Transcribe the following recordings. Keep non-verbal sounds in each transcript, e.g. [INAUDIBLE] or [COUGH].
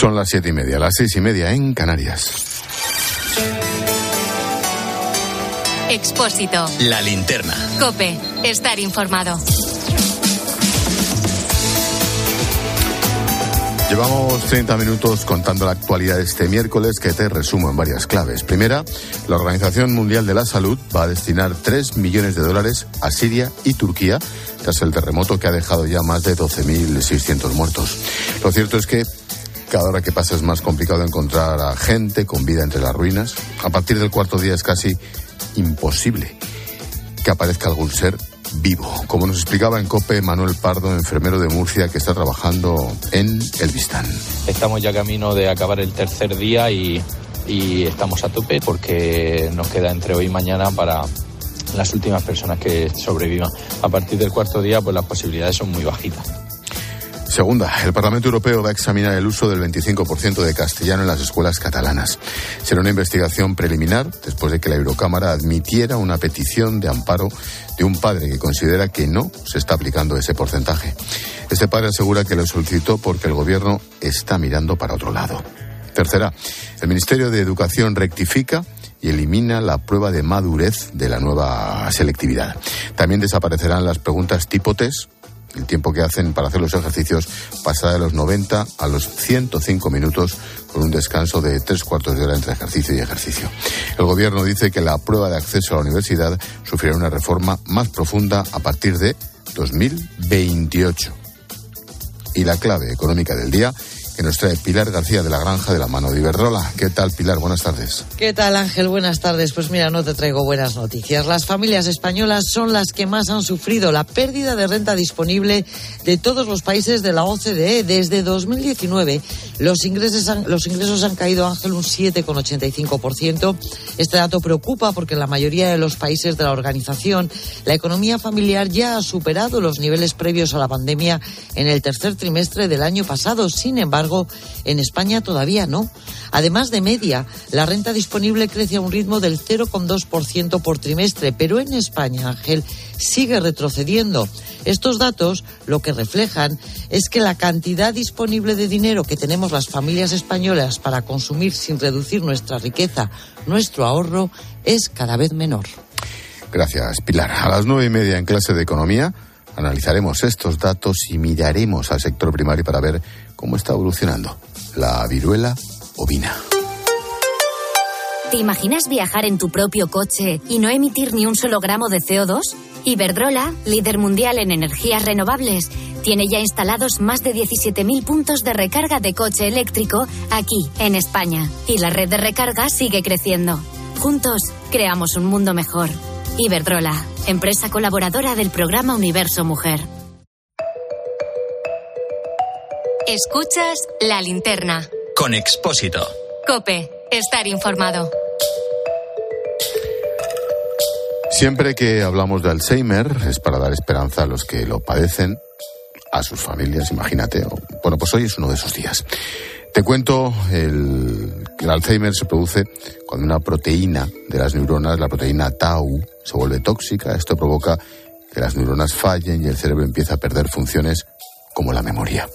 Son las siete y media, las seis y media en Canarias. Expósito. La linterna. Cope. Estar informado. Llevamos 30 minutos contando la actualidad de este miércoles que te resumo en varias claves. Primera, la Organización Mundial de la Salud va a destinar 3 millones de dólares a Siria y Turquía tras el terremoto que ha dejado ya más de 12.600 muertos. Lo cierto es que cada hora que pasa es más complicado encontrar a gente con vida entre las ruinas. A partir del cuarto día es casi imposible que aparezca algún ser vivo. Como nos explicaba en COPE Manuel Pardo, enfermero de Murcia que está trabajando en El Vistán. Estamos ya camino de acabar el tercer día y, y estamos a tope porque nos queda entre hoy y mañana para las últimas personas que sobrevivan. A partir del cuarto día, pues las posibilidades son muy bajitas. Segunda, el Parlamento Europeo va a examinar el uso del 25% de castellano en las escuelas catalanas. Será una investigación preliminar después de que la Eurocámara admitiera una petición de amparo de un padre que considera que no se está aplicando ese porcentaje. Este padre asegura que lo solicitó porque el gobierno está mirando para otro lado. Tercera, el Ministerio de Educación rectifica y elimina la prueba de madurez de la nueva selectividad. También desaparecerán las preguntas tipo test el tiempo que hacen para hacer los ejercicios pasará de los 90 a los 105 minutos con un descanso de tres cuartos de hora entre ejercicio y ejercicio. El gobierno dice que la prueba de acceso a la universidad sufrirá una reforma más profunda a partir de 2028. Y la clave económica del día que nos trae Pilar García de la Granja de la Mano de Iberdrola. ¿Qué tal, Pilar? Buenas tardes. ¿Qué tal, Ángel? Buenas tardes. Pues mira, no te traigo buenas noticias. Las familias españolas son las que más han sufrido la pérdida de renta disponible de todos los países de la OCDE. Desde 2019, los ingresos han, los ingresos han caído, Ángel, un 7,85%. Este dato preocupa porque en la mayoría de los países de la organización, la economía familiar ya ha superado los niveles previos a la pandemia en el tercer trimestre del año pasado. Sin embargo, en España todavía no. Además de media, la renta disponible crece a un ritmo del 0,2% por trimestre, pero en España, Ángel, sigue retrocediendo. Estos datos lo que reflejan es que la cantidad disponible de dinero que tenemos las familias españolas para consumir sin reducir nuestra riqueza, nuestro ahorro, es cada vez menor. Gracias, Pilar. A las nueve y media en clase de economía analizaremos estos datos y miraremos al sector primario para ver cómo está evolucionando la viruela ovina. ¿Te imaginas viajar en tu propio coche y no emitir ni un solo gramo de CO2? Iberdrola, líder mundial en energías renovables, tiene ya instalados más de 17.000 puntos de recarga de coche eléctrico aquí, en España. Y la red de recarga sigue creciendo. Juntos, creamos un mundo mejor. Iberdrola, empresa colaboradora del programa Universo Mujer. Escuchas la linterna. Con Expósito. Cope, estar informado. Siempre que hablamos de Alzheimer es para dar esperanza a los que lo padecen, a sus familias, imagínate. Bueno, pues hoy es uno de esos días. Te cuento, el, el Alzheimer se produce cuando una proteína de las neuronas, la proteína tau, se vuelve tóxica. Esto provoca que las neuronas fallen y el cerebro empieza a perder funciones como la memoria.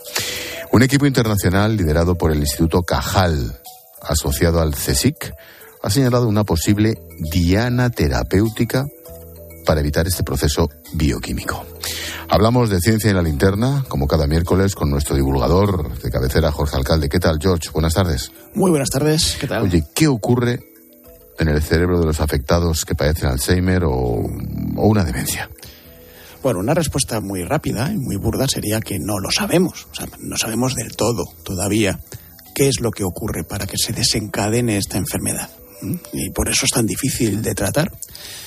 Un equipo internacional liderado por el Instituto Cajal, asociado al CSIC, ha señalado una posible diana terapéutica para evitar este proceso bioquímico. Hablamos de ciencia en la linterna, como cada miércoles, con nuestro divulgador de cabecera, Jorge Alcalde. ¿Qué tal, George? Buenas tardes. Muy buenas tardes. ¿Qué tal? Oye, ¿qué ocurre en el cerebro de los afectados que padecen Alzheimer o, o una demencia? Bueno, una respuesta muy rápida y muy burda sería que no lo sabemos. O sea, no sabemos del todo todavía qué es lo que ocurre para que se desencadene esta enfermedad. Y por eso es tan difícil de tratar.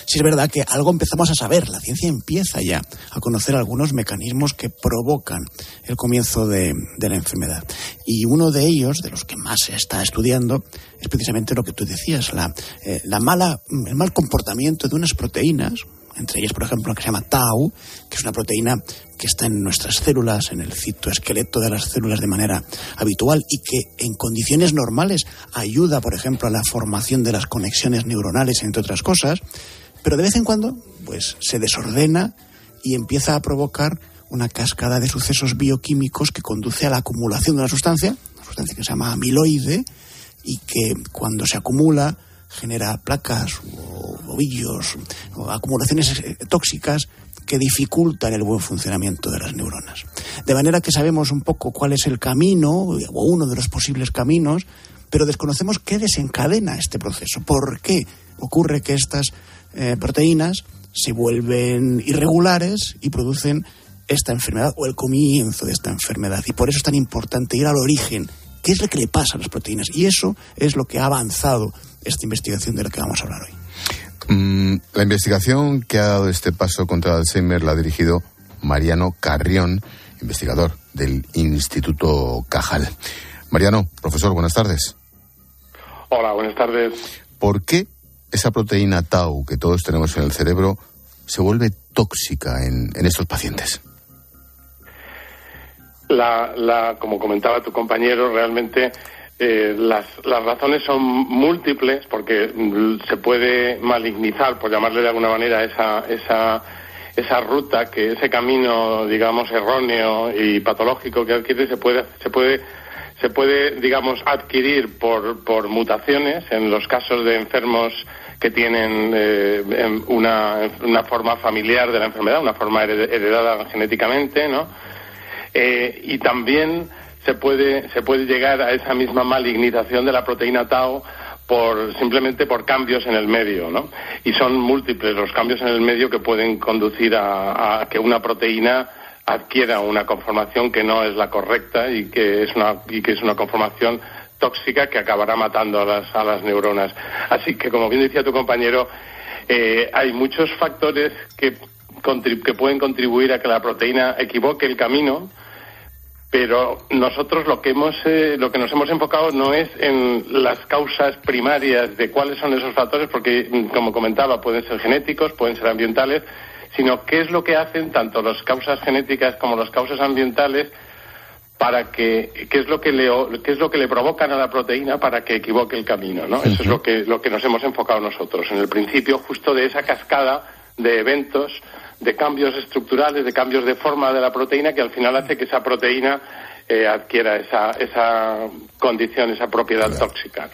Si es verdad que algo empezamos a saber, la ciencia empieza ya a conocer algunos mecanismos que provocan el comienzo de, la enfermedad. Y uno de ellos, de los que más se está estudiando, es precisamente lo que tú decías, la, eh, la mala, el mal comportamiento de unas proteínas, entre ellas, por ejemplo, la que se llama tau, que es una proteína que está en nuestras células, en el citoesqueleto de las células de manera habitual y que en condiciones normales ayuda, por ejemplo, a la formación de las conexiones neuronales, entre otras cosas, pero de vez en cuando, pues se desordena y empieza a provocar una cascada de sucesos bioquímicos que conduce a la acumulación de una sustancia, una sustancia que se llama amiloide y que cuando se acumula genera placas o ovillos o acumulaciones eh, tóxicas que dificultan el buen funcionamiento de las neuronas. De manera que sabemos un poco cuál es el camino o uno de los posibles caminos, pero desconocemos qué desencadena este proceso. ¿Por qué ocurre que estas eh, proteínas se vuelven irregulares y producen esta enfermedad o el comienzo de esta enfermedad? Y por eso es tan importante ir al origen. ¿Qué es lo que le pasa a las proteínas? Y eso es lo que ha avanzado esta investigación de la que vamos a hablar hoy. Mm, la investigación que ha dado este paso contra el Alzheimer la ha dirigido Mariano Carrión, investigador del Instituto Cajal. Mariano, profesor, buenas tardes. Hola, buenas tardes. ¿Por qué esa proteína tau que todos tenemos en el cerebro se vuelve tóxica en, estos pacientes? La, como comentaba tu compañero, realmente eh, las, las, razones son múltiples porque mm, se puede malignizar, por llamarle de alguna manera, esa, esa, esa ruta, que ese camino, digamos, erróneo y patológico que adquiere se puede, se puede, se puede digamos, adquirir por, por mutaciones en los casos de enfermos que tienen eh, una, una forma familiar de la enfermedad, una forma heredada genéticamente, ¿no? Eh, y también se puede, se puede llegar a esa misma malignización de la proteína tau por, simplemente por cambios en el medio, ¿no? Y son múltiples los cambios en el medio que pueden conducir a, que una proteína adquiera una conformación que no es la correcta y que es una, y que es una conformación tóxica que acabará matando a las, a las neuronas. Así que, como bien decía tu compañero, eh, hay muchos factores que, que pueden contribuir a que la proteína equivoque el camino pero nosotros lo que hemos eh, lo que nos hemos enfocado no es en las causas primarias de cuáles son esos factores porque mm, como comentaba pueden ser genéticos pueden ser ambientales sino qué es lo que hacen tanto las causas genéticas como las causas ambientales para que qué es lo que le qué es lo que le provocan a la proteína para que equivoque el camino no eso es lo que lo que nos hemos enfocado nosotros en el principio justo de esa cascada de eventos de cambios estructurales, de cambios de forma de la proteína que al final hace que esa proteína eh, adquiera esa, esa condición, esa propiedad tóxica.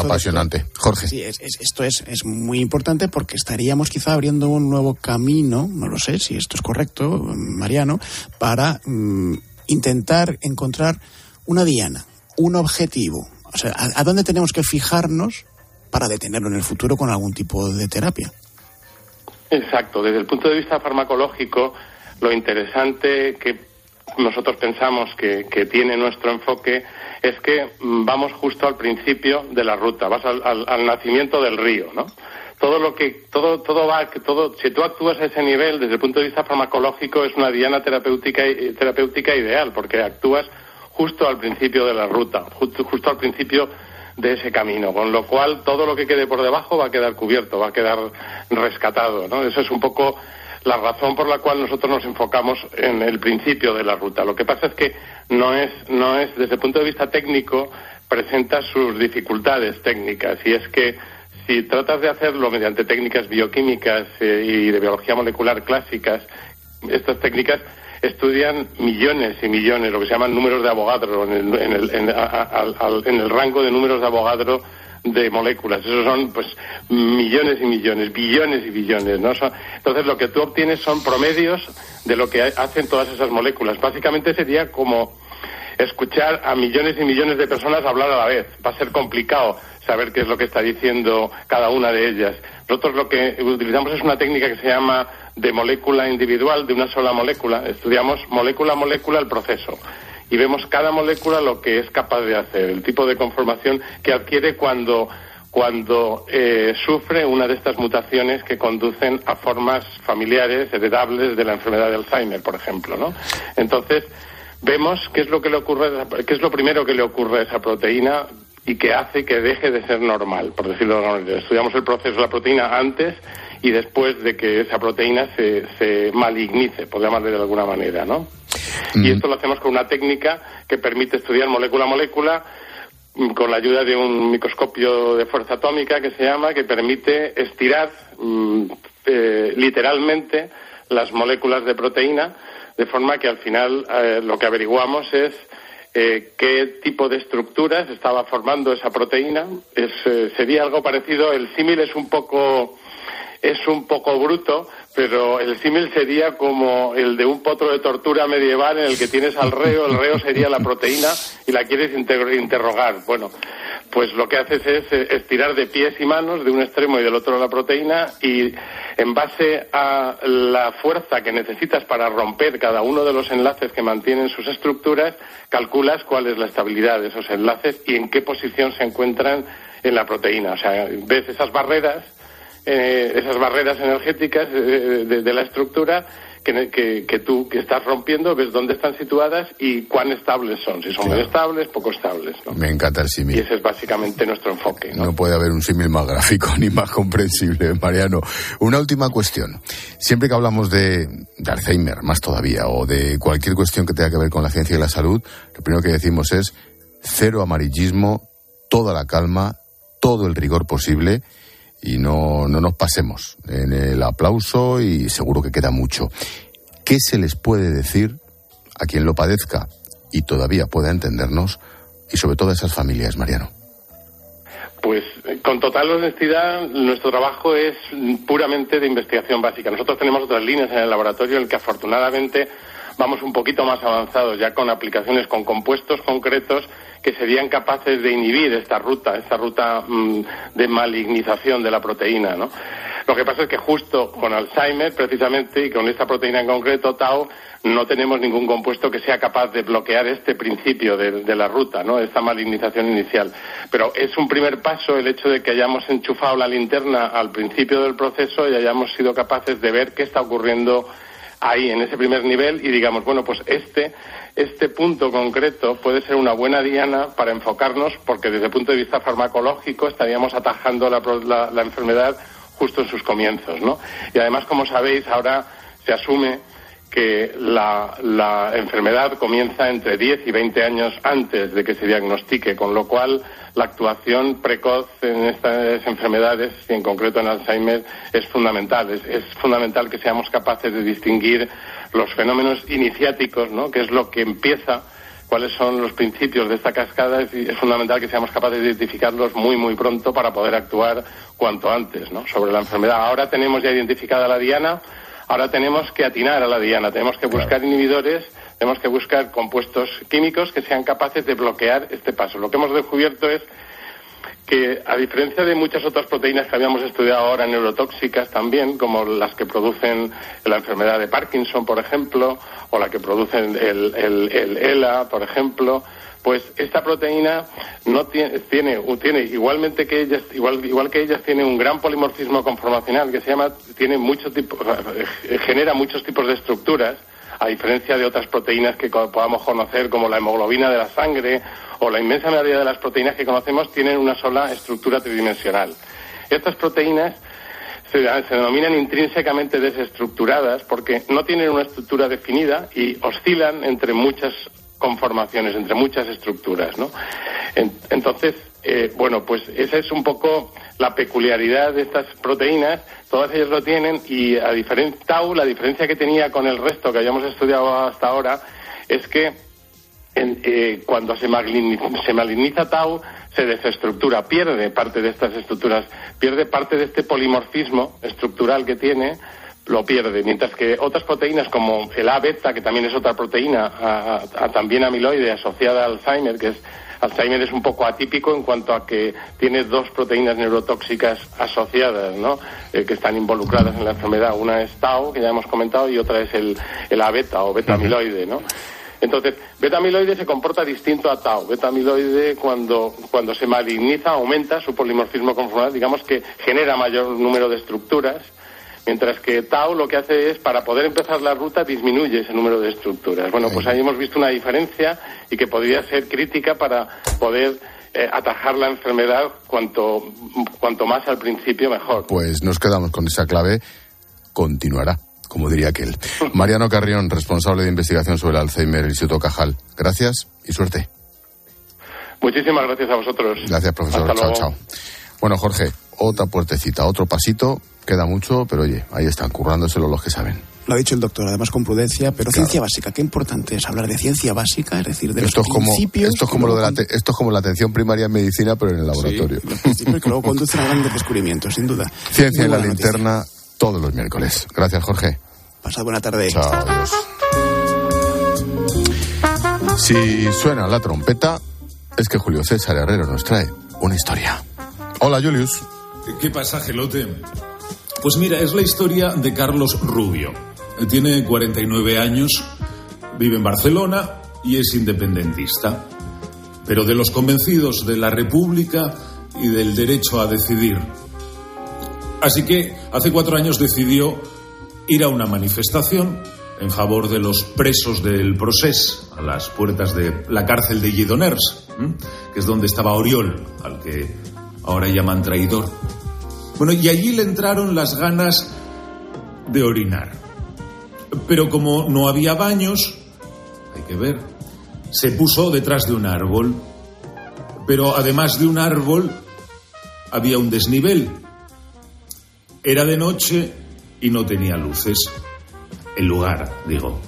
apasionante. Jorge. Sí, esto es, es muy importante porque estaríamos quizá abriendo un nuevo camino, no lo sé si esto es correcto, Mariano, para mm, intentar encontrar una diana, un objetivo. O sea, ¿a dónde tenemos que fijarnos para detenerlo en el futuro con algún tipo de terapia? Exacto. Desde el punto de vista farmacológico, lo interesante que nosotros pensamos que, tiene nuestro enfoque es que vamos justo al principio de la ruta, vas al, nacimiento del río, ¿no? Todo lo que, todo, todo va, todo, si tú actúas a ese nivel, desde el punto de vista farmacológico, es una diana terapéutica, terapéutica ideal, porque actúas justo al principio de la ruta, justo, justo al principio de ese camino, con lo cual todo lo que quede por debajo va a quedar cubierto, va a quedar rescatado, ¿no? Eso es un poco la razón por la cual nosotros nos enfocamos en el principio de la ruta. Lo que pasa es que no es, no es desde el punto de vista técnico, presenta sus dificultades técnicas y es que si tratas de hacerlo mediante técnicas bioquímicas eh, y de biología molecular clásicas, estas técnicas estudian millones y millones, lo que se llaman números de Avogadro, en el, en el, en, el rango de números de Avogadro de moléculas. Esos son, pues, millones y millones, billones y billones, ¿no? entonces, lo que tú obtienes son promedios de lo que hacen todas esas moléculas. Básicamente sería como escuchar a millones y millones de personas hablar a la vez. Va a ser complicado saber qué es lo que está diciendo cada una de ellas. Nosotros lo que utilizamos es una técnica que se llama de molécula individual, de una sola molécula. Estudiamos molécula a molécula el proceso y vemos cada molécula lo que es capaz de hacer, el tipo de conformación que adquiere cuando, cuando eh, sufre una de estas mutaciones que conducen a formas familiares heredables de la enfermedad de Alzheimer, por ejemplo. ¿no? Entonces, vemos qué es lo que le ocurre, qué es lo primero que le ocurre a esa proteína y que hace que deje de ser normal, por decirlo de alguna manera. Estudiamos el proceso de la proteína antes y después de que esa proteína se, se malignice, por llamarle de alguna manera, ¿no? Y mm. esto lo hacemos con una técnica que permite estudiar molécula a molécula mm, con la ayuda de un microscopio de fuerza atómica que se llama, que permite estirar mm, eh, literalmente las moléculas de proteína, de forma que al final eh, lo que averiguamos es eh, qué tipo de estructuras estaba formando esa proteína. Es, eh, sería algo parecido, el símil es un poco es un poco bruto, pero el símil sería como el de un potro de tortura medieval en el que tienes al reo, el reo sería la proteína y la quieres interrogar. Bueno, pues lo que haces es eh, estirar de pies y manos de un extremo y del otro la proteína y en base a la fuerza que necesitas para romper cada uno de los enlaces que mantienen sus estructuras, calculas cuál es la estabilidad de esos enlaces y en qué posición se encuentran en la proteína. O sea, ves esas barreras eh, esas barreras energéticas eh, de, la estructura que, que, tú que estás rompiendo, ves dónde están situadas y cuán estables son, si son muy estables, poco estables. Me encanta el símil. Y ese es básicamente nuestro enfoque. ¿no? puede haber un símil más gráfico [LAUGHS] ni más comprensible, Mariano. Una última cuestión. Siempre que hablamos de, de Alzheimer, más todavía, o de cualquier cuestión que tenga que ver con la ciencia y la salud, lo primero que decimos es cero amarillismo, toda la calma, todo el rigor posible y no, no nos pasemos en el aplauso y seguro que queda mucho. ¿Qué se les puede decir a quien lo padezca y todavía pueda entendernos y sobre todo a esas familias, Mariano? Pues con total honestidad, nuestro trabajo es puramente de investigación básica. Nosotros tenemos otras líneas en el laboratorio en que afortunadamente vamos un poquito más avanzados, ya con aplicaciones con compuestos concretos que serían capaces de inhibir esta ruta, esta ruta mm, de malignización de la proteína, ¿no? Lo que pasa es que justo con Alzheimer, precisamente, y con esta proteína en concreto, Tau, no tenemos ningún compuesto que sea capaz de bloquear este principio de, de, la ruta, ¿no? Esta malignización inicial. Pero es un primer paso el hecho de que hayamos enchufado la linterna al principio del proceso y hayamos sido capaces de ver qué está ocurriendo ahí, en ese primer nivel, y digamos, bueno, pues este, este punto concreto puede ser una buena diana para enfocarnos, porque desde el punto de vista farmacológico estaríamos atajando la, la enfermedad justo en sus comienzos, ¿no? Y además, como sabéis, ahora se asume que la, enfermedad comienza entre 10 y 20 años antes de que se diagnostique, con lo cual la actuación precoz en estas enfermedades, y en concreto en Alzheimer, es fundamental. Es, fundamental que seamos capaces de distinguir los fenómenos iniciáticos, ¿no? que es lo que empieza, cuáles son los principios de esta cascada, y es fundamental que seamos capaces de identificarlos muy, muy pronto para poder actuar cuanto antes ¿no? sobre la enfermedad. Ahora tenemos ya identificada la diana Ahora tenemos que atinar a la diana, tenemos que buscar inhibidores, tenemos que buscar compuestos químicos que sean capaces de bloquear este paso. Lo que hemos descubierto es que, a diferencia de muchas otras proteínas que habíamos estudiado ahora neurotóxicas también, como las que producen la enfermedad de Parkinson, por ejemplo, o la que producen el, el ELA, por ejemplo, pues esta proteína no tiene, tiene, tiene igualmente que ellas, igual, igual que ellas tiene un gran polimorfismo conformacional que se llama, tiene muchos tipos, eh, genera muchos tipos de estructuras, a diferencia de otras proteínas que podamos conocer como la hemoglobina de la sangre o la inmensa mayoría de las proteínas que conocemos tienen una sola estructura tridimensional. Estas proteínas se, se, denominan intrínsecamente desestructuradas porque no tienen una estructura definida y oscilan entre muchas conformaciones, entre muchas estructuras, ¿no? entonces, eh, bueno, pues esa es un poco la peculiaridad de estas proteínas, todas ellas lo tienen y a diferencia Tau, la diferencia que tenía con el resto que habíamos estudiado hasta ahora es que eh, cuando se se maligniza Tau se desestructura, pierde parte de estas estructuras, pierde parte de este polimorfismo estructural que tiene lo pierde, mientras que otras proteínas como el A-beta, que también es otra proteína, a, también amiloide asociada a Alzheimer, que es Alzheimer es un poco atípico en cuanto a que tiene dos proteínas neurotóxicas asociadas, ¿no? Eh, que están involucradas en la enfermedad. Una es tau, que ya hemos comentado, y otra es el, el A-beta o beta-amiloide, ¿no? Entonces, beta-amiloide se comporta distinto a tau. Beta-amiloide, cuando, cuando se maligniza, aumenta su polimorfismo conformal, digamos que genera mayor número de estructuras Mientras que Tau lo que hace es, para poder empezar la ruta, disminuye ese número de estructuras. Bueno, pues ahí hemos visto una diferencia y que podría ser crítica para poder eh, atajar la enfermedad cuanto, cuanto más al principio mejor. Pues nos quedamos con esa clave. Continuará, como diría aquel. [LAUGHS] Mariano Carrión, responsable de investigación sobre el Alzheimer, Instituto Cajal. Gracias y suerte. Muchísimas gracias a vosotros. Gracias, profesor. chao, chao. Bueno, Jorge, otra puertecita, otro pasito Queda mucho, pero oye, ahí están, currándoselo los que saben. Lo ha dicho el doctor, además con prudencia, pero ciencia básica. Qué importante es hablar de ciencia básica, es decir, de esto los es como, principios. Esto es como, lo de la te- esto es como la atención primaria en medicina, pero en el laboratorio. Sí, los principios que luego [LAUGHS] conducen a grandes descubrimientos, sin duda. Ciencia en la noticia. linterna todos los miércoles. Gracias, Jorge. Pasad buena tarde. Chao, adiós. Si suena la trompeta, es que Julio César Herrero nos trae una historia. Hola, Julius. ¿Qué pasa, Gelote? Pues mira, es la historia de Carlos Rubio. Tiene 49 años, vive en Barcelona y es independentista. Pero de los convencidos de la República y del derecho a decidir. Así que hace cuatro años decidió ir a una manifestación en favor de los presos del Procés a las puertas de la cárcel de Lledoners, que es donde estaba Oriol, al que ahora llaman traidor. Bueno, y allí le entraron las ganas de orinar. Pero como no había baños, hay que ver, se puso detrás de un árbol. Pero además de un árbol, había un desnivel. Era de noche y no tenía luces. El lugar, digo.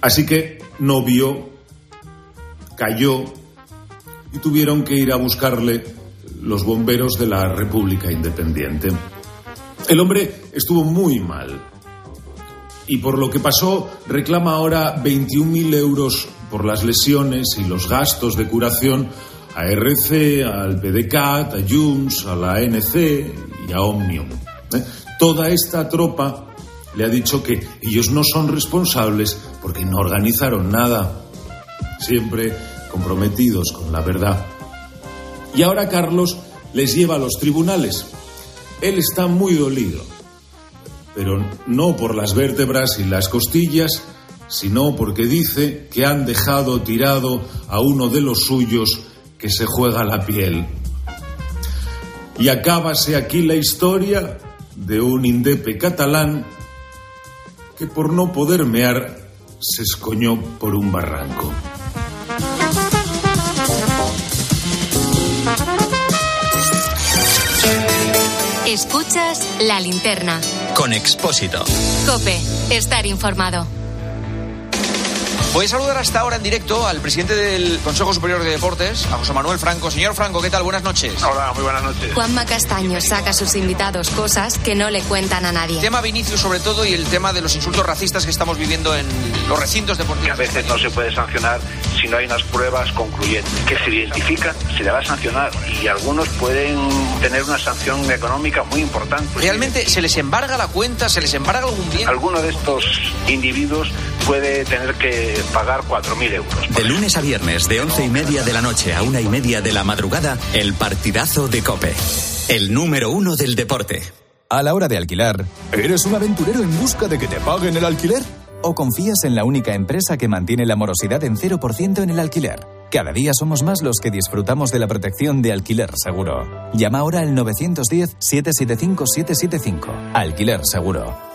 Así que no vio, cayó y tuvieron que ir a buscarle los bomberos de la República Independiente. El hombre estuvo muy mal y por lo que pasó reclama ahora 21.000 euros por las lesiones y los gastos de curación a RC, al PDCAT, a Junts, a la ANC y a Omnium. ¿eh? Toda esta tropa le ha dicho que ellos no son responsables porque no organizaron nada, siempre comprometidos con la verdad. Y ahora Carlos les lleva a los tribunales. Él está muy dolido, pero no por las vértebras y las costillas, sino porque dice que han dejado tirado a uno de los suyos que se juega la piel. Y acábase aquí la historia de un indepe catalán que por no poder mear se escoñó por un barranco. Escuchas la linterna. Con Expósito. Cope, estar informado. Voy a saludar hasta ahora en directo al presidente del Consejo Superior de Deportes, a José Manuel Franco. Señor Franco, ¿qué tal? Buenas noches. Hola, muy buenas noches. Juanma Castaño saca a sus invitados cosas que no le cuentan a nadie. Tema Vinicius sobre todo y el tema de los insultos racistas que estamos viviendo en los recintos Que a deportivos. veces no se puede sancionar si no hay unas pruebas concluyentes. Que se identifican, se le va a sancionar y algunos pueden tener una sanción económica muy importante. ¿Realmente se les embarga la cuenta? ¿Se les embarga algún bien? Alguno de estos individuos puede tener que pagar 4.000 euros. De lunes a viernes, de once y media de la noche a una y media de la madrugada, el partidazo de Cope. El número uno del deporte. A la hora de alquilar, ¿eres un aventurero en busca de que te paguen el alquiler? ¿O confías en la única empresa que mantiene la morosidad en 0% en el alquiler? Cada día somos más los que disfrutamos de la protección de alquiler seguro. Llama ahora al 910-775-775. Alquiler seguro.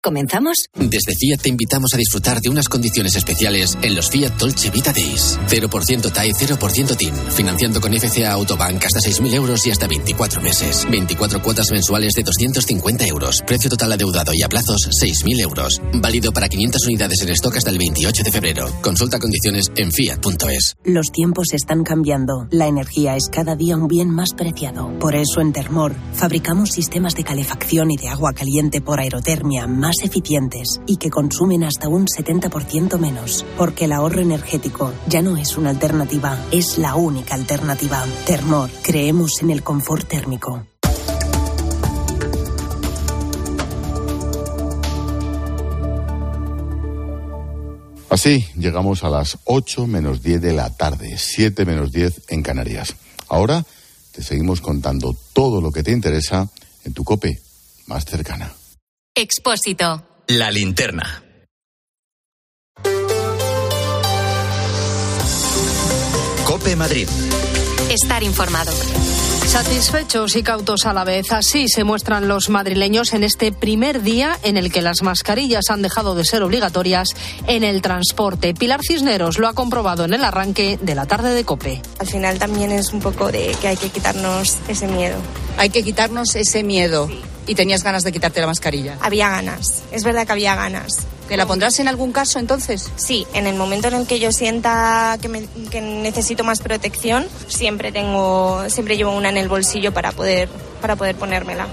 ¿Comenzamos? Desde Fiat te invitamos a disfrutar de unas condiciones especiales en los Fiat Dolce Vita Days. 0% TAE, 0% TIN. Financiando con FCA Autobank hasta 6.000 euros y hasta 24 meses. 24 cuotas mensuales de 250 euros. Precio total adeudado y a plazos 6.000 euros. Válido para 500 unidades en stock hasta el 28 de febrero. Consulta condiciones en fiat.es. Los tiempos están cambiando. La energía es cada día un bien más preciado. Por eso en Termor fabricamos sistemas de calefacción y de agua caliente por aerotermia más eficientes y que consumen hasta un 70% menos. Porque el ahorro energético ya no es una alternativa, es la única alternativa. Termor, creemos en el confort térmico. Así llegamos a las 8 menos 10 de la tarde, 7 menos 10 en Canarias. Ahora te seguimos contando todo lo que te interesa en tu cope más cercana. Expósito. La linterna. Cope Madrid. Estar informado. Satisfechos y cautos a la vez, así se muestran los madrileños en este primer día en el que las mascarillas han dejado de ser obligatorias en el transporte. Pilar Cisneros lo ha comprobado en el arranque de la tarde de Cope. Al final también es un poco de que hay que quitarnos ese miedo. Hay que quitarnos ese miedo. ¿Y tenías ganas de quitarte la mascarilla? Había ganas, es verdad que había ganas. ¿Que la pondrás en algún caso entonces? Sí, en el momento en el que yo sienta que, me, que necesito más protección, siempre tengo, siempre llevo una en el bolsillo para poder, para poder ponérmela.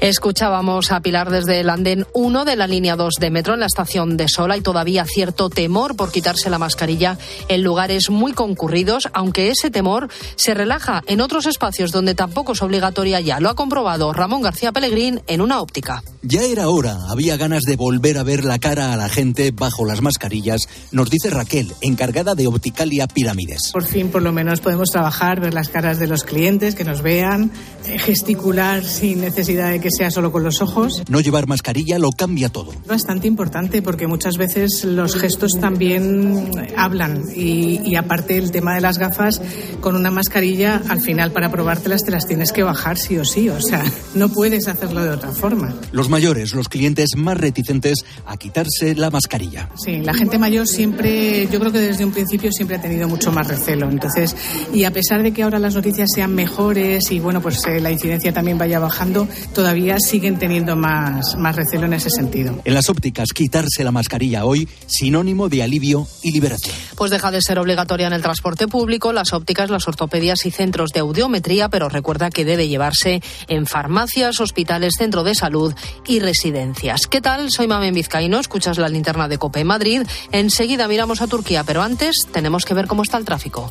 Escuchábamos a Pilar desde el andén 1 de la línea 2 de metro en la estación de Sola y todavía cierto temor por quitarse la mascarilla en lugares muy concurridos, aunque ese temor se relaja en otros espacios donde tampoco es obligatoria ya. Lo ha comprobado Ramón García Pellegrín en una óptica. Ya era hora, había ganas de volver a ver la cara a la gente bajo las mascarillas, nos dice Raquel, encargada de Opticalia Pirámides. Por fin, por lo menos, podemos trabajar, ver las caras de los clientes, que nos vean, eh, gesticular sin necesidad de que sea solo con los ojos. No llevar mascarilla lo cambia todo. Bastante importante porque muchas veces los gestos también hablan y, y aparte el tema de las gafas con una mascarilla al final para probártelas te las tienes que bajar sí o sí, o sea, no puedes hacerlo de otra forma. Los mayores, los clientes más reticentes a quitarse la mascarilla. Sí, la gente mayor siempre, yo creo que desde un principio siempre ha tenido mucho más recelo. Entonces, y a pesar de que ahora las noticias sean mejores y bueno, pues eh, la incidencia también vaya bajando, todavía siguen teniendo más, más recelo en ese sentido. En las ópticas, quitarse la mascarilla hoy, sinónimo de alivio y liberación. Pues deja de ser obligatoria en el transporte público, las ópticas, las ortopedias y centros de audiometría, pero recuerda que debe llevarse en farmacias, hospitales, centro de salud y residencias. ¿Qué tal? Soy Mamen Vizcaíno, escuchas la linterna de Cope Madrid. Enseguida miramos a Turquía, pero antes tenemos que ver cómo está el tráfico.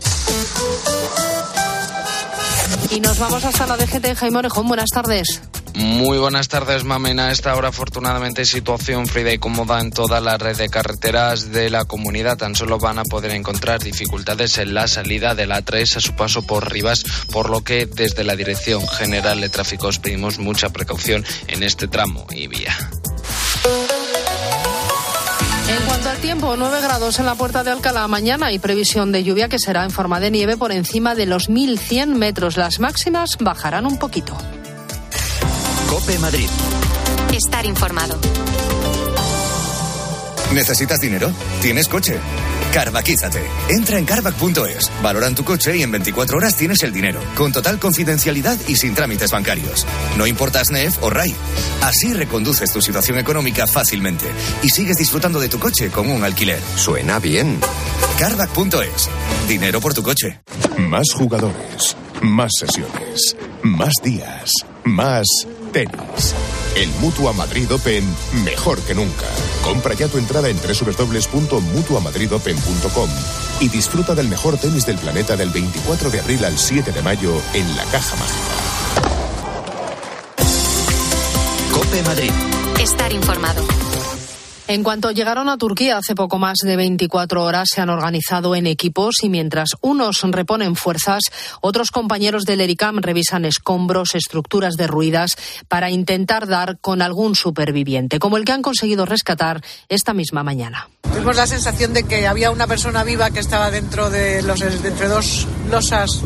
Y nos vamos hasta la DGT. Jaime Orejón, buenas tardes. Muy buenas tardes, Mamen. A esta hora, afortunadamente, situación fría y cómoda en toda la red de carreteras de la comunidad. Tan solo van a poder encontrar dificultades en la salida de la 3 a su paso por Rivas, por lo que desde la Dirección General de Tráfico os pedimos mucha precaución en este tramo y vía. En cuanto al tiempo, 9 grados en la puerta de Alcalá mañana y previsión de lluvia que será en forma de nieve por encima de los 1100 metros. Las máximas bajarán un poquito. Cope Madrid. Estar informado. ¿Necesitas dinero? ¿Tienes coche? Carvaquízate. Entra en carvac.es, valoran tu coche y en 24 horas tienes el dinero, con total confidencialidad y sin trámites bancarios. No importa SNEF o RAI. Así reconduces tu situación económica fácilmente y sigues disfrutando de tu coche con un alquiler. Suena bien. Carvac.es. Dinero por tu coche. Más jugadores, más sesiones, más días, más tenis. El Mutua Madrid Open mejor que nunca. Compra ya tu entrada en www.mutuamadridopen.com y disfruta del mejor tenis del planeta del 24 de abril al 7 de mayo en la Caja Mágica. Cope Madrid. Estar informado. En cuanto llegaron a Turquía hace poco más de 24 horas, se han organizado en equipos y mientras unos reponen fuerzas, otros compañeros del ERICAM revisan escombros, estructuras derruidas para intentar dar con algún superviviente, como el que han conseguido rescatar esta misma mañana. Tuvimos la sensación de que había una persona viva que estaba dentro de los entre dos losas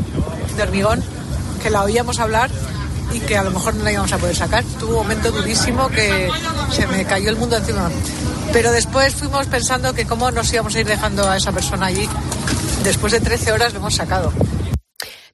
de hormigón, que la oíamos hablar y que a lo mejor no la íbamos a poder sacar. Tuvo un momento durísimo que se me cayó el mundo encima. Pero después fuimos pensando que cómo nos íbamos a ir dejando a esa persona allí. Después de 13 horas lo hemos sacado.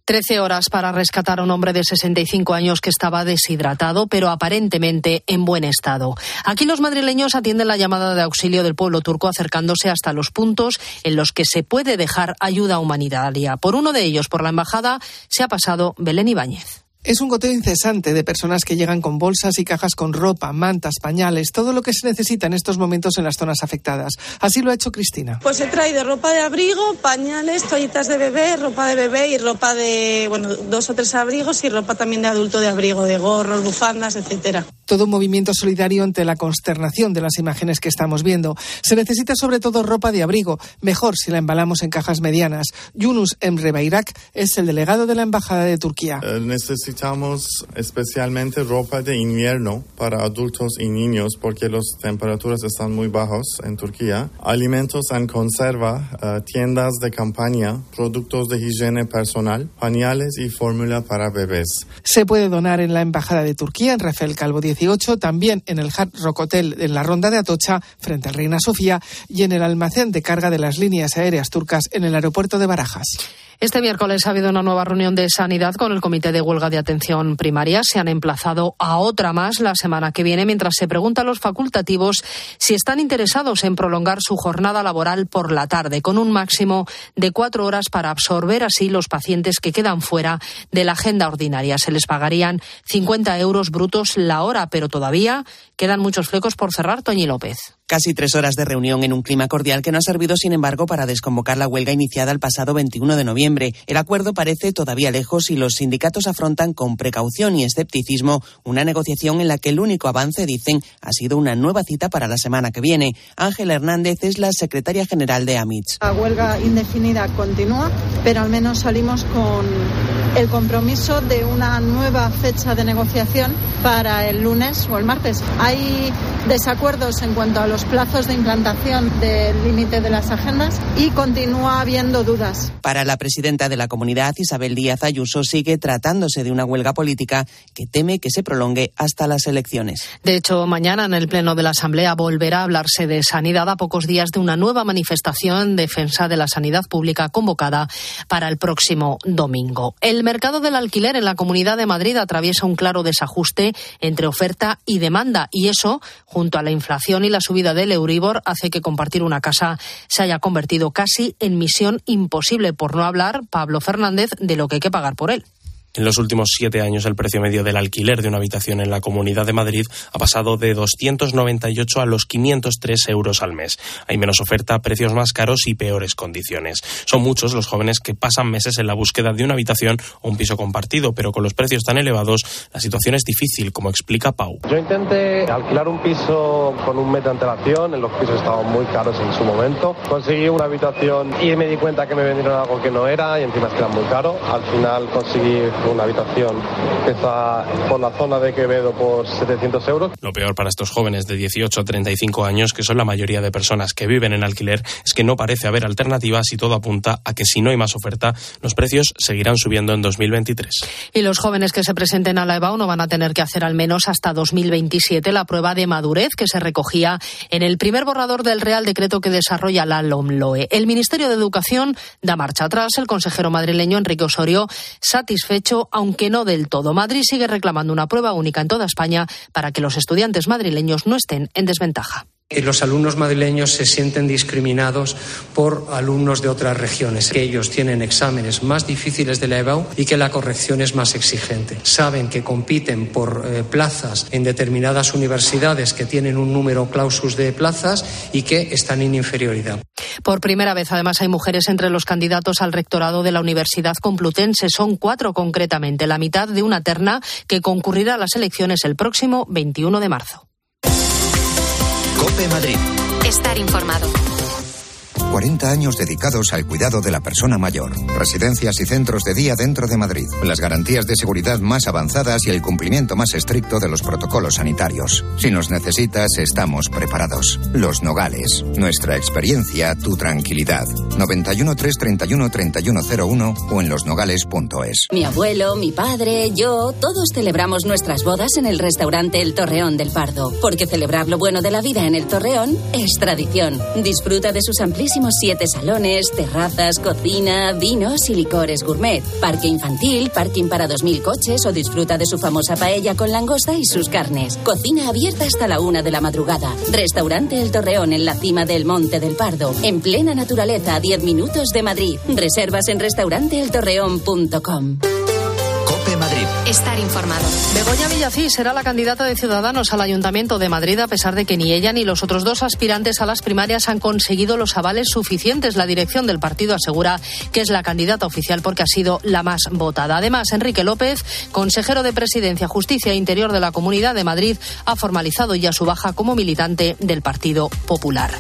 13 horas para rescatar a un hombre de 65 años que estaba deshidratado, pero aparentemente en buen estado. Aquí los madrileños atienden la llamada de auxilio del pueblo turco acercándose hasta los puntos en los que se puede dejar ayuda humanitaria. Por uno de ellos, por la embajada, se ha pasado Belén Ibáñez. Es un goteo incesante de personas que llegan con bolsas y cajas con ropa, mantas, pañales, todo lo que se necesita en estos momentos en las zonas afectadas. Así lo ha hecho Cristina. Pues he traído ropa de abrigo, pañales, toallitas de bebé, ropa de bebé y ropa de, bueno, dos o tres abrigos y ropa también de adulto de abrigo, de gorros, bufandas, etcétera. Todo un movimiento solidario ante la consternación de las imágenes que estamos viendo. Se necesita sobre todo ropa de abrigo, mejor si la embalamos en cajas medianas. Yunus Emre Bayrak es el delegado de la Embajada de Turquía. Eh, necesitamos especialmente ropa de invierno para adultos y niños porque las temperaturas están muy bajas en Turquía. Alimentos en conserva, eh, tiendas de campaña, productos de higiene personal, pañales y fórmula para bebés. Se puede donar en la Embajada de Turquía en Rafael Calvo 18, también en el Hard Rock Hotel en la Ronda de Atocha frente al Reina Sofía y en el almacén de carga de las líneas aéreas turcas en el aeropuerto de Barajas. Este miércoles ha habido una nueva reunión de sanidad con el Comité de Huelga de Atención Primaria. Se han emplazado a otra más la semana que viene mientras se pregunta a los facultativos si están interesados en prolongar su jornada laboral por la tarde, con un máximo de cuatro horas para absorber así los pacientes que quedan fuera de la agenda ordinaria. Se les pagarían 50 euros brutos la hora, pero todavía quedan muchos flecos por cerrar. Toñi López. Casi tres horas de reunión en un clima cordial que no ha servido, sin embargo, para desconvocar la huelga iniciada el pasado 21 de noviembre. El acuerdo parece todavía lejos y los sindicatos afrontan con precaución y escepticismo una negociación en la que el único avance, dicen, ha sido una nueva cita para la semana que viene. Ángela Hernández es la secretaria general de AMITS. La huelga indefinida continúa, pero al menos salimos con el compromiso de una nueva fecha de negociación para el lunes o el martes. Hay desacuerdos en cuanto a los plazos de implantación del límite de las agendas y continúa habiendo dudas. Para la presidenta de la comunidad, Isabel Díaz Ayuso, sigue tratándose de una huelga política que teme que se prolongue hasta las elecciones. De hecho, mañana en el Pleno de la Asamblea volverá a hablarse de sanidad a pocos días de una nueva manifestación en defensa de la sanidad pública convocada para el próximo domingo. El mercado del alquiler en la Comunidad de Madrid atraviesa un claro desajuste entre oferta y demanda y eso, junto a la inflación y la subida del Euribor hace que compartir una casa se haya convertido casi en misión imposible, por no hablar, Pablo Fernández, de lo que hay que pagar por él. En los últimos siete años, el precio medio del alquiler de una habitación en la Comunidad de Madrid ha pasado de 298 a los 503 euros al mes. Hay menos oferta, precios más caros y peores condiciones. Son muchos los jóvenes que pasan meses en la búsqueda de una habitación o un piso compartido, pero con los precios tan elevados, la situación es difícil, como explica Pau. Yo intenté alquilar un piso con un mes de antelación, en los pisos estaban muy caros en su momento. Conseguí una habitación y me di cuenta que me vendieron algo que no era y encima es que era muy caro. Al final conseguí una habitación que está por la zona de Quevedo por 700 euros. Lo peor para estos jóvenes de 18 a 35 años, que son la mayoría de personas que viven en alquiler, es que no parece haber alternativas y todo apunta a que si no hay más oferta, los precios seguirán subiendo en 2023. Y los jóvenes que se presenten a la EBAU no van a tener que hacer al menos hasta 2027 la prueba de madurez que se recogía en el primer borrador del Real Decreto que desarrolla la LOMLOE. El Ministerio de Educación da marcha atrás. El consejero madrileño Enrique Osorio, satisfecho, aunque no del todo. Madrid sigue reclamando una prueba única en toda España para que los estudiantes madrileños no estén en desventaja los alumnos madrileños se sienten discriminados por alumnos de otras regiones, que ellos tienen exámenes más difíciles de la EBAU y que la corrección es más exigente. Saben que compiten por eh, plazas en determinadas universidades que tienen un número clausus de plazas y que están en inferioridad. Por primera vez, además, hay mujeres entre los candidatos al rectorado de la Universidad Complutense. Son cuatro concretamente, la mitad de una terna que concurrirá a las elecciones el próximo 21 de marzo. Cope Madrid. Estar informado. 40 años dedicados al cuidado de la persona mayor. Residencias y centros de día dentro de Madrid. Las garantías de seguridad más avanzadas y el cumplimiento más estricto de los protocolos sanitarios. Si nos necesitas, estamos preparados. Los Nogales. Nuestra experiencia, tu tranquilidad. 91 331 3101 o en losnogales.es. Mi abuelo, mi padre, yo, todos celebramos nuestras bodas en el restaurante El Torreón del Pardo. Porque celebrar lo bueno de la vida en el Torreón es tradición. Disfruta de sus siete salones, terrazas, cocina, vinos y licores gourmet, parque infantil, parking para 2.000 coches o disfruta de su famosa paella con langosta y sus carnes. Cocina abierta hasta la una de la madrugada. Restaurante El Torreón en la cima del Monte del Pardo, en plena naturaleza a 10 minutos de Madrid. Reservas en restauranteeltorreón.com. Cope de Madrid. Estar informado. Begoña Villacís será la candidata de Ciudadanos al Ayuntamiento de Madrid, a pesar de que ni ella ni los otros dos aspirantes a las primarias han conseguido los avales suficientes. La dirección del partido asegura que es la candidata oficial porque ha sido la más votada. Además, Enrique López, consejero de Presidencia, Justicia e Interior de la Comunidad de Madrid, ha formalizado ya su baja como militante del Partido Popular.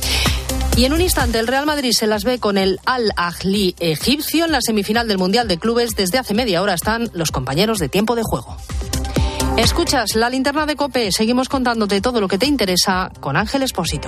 Y en un instante el Real Madrid se las ve con el Al Ahly egipcio en la semifinal del Mundial de Clubes. Desde hace media hora están los compañeros de tiempo de juego. Escuchas la linterna de Cope. Seguimos contándote todo lo que te interesa con Ángel Espósito.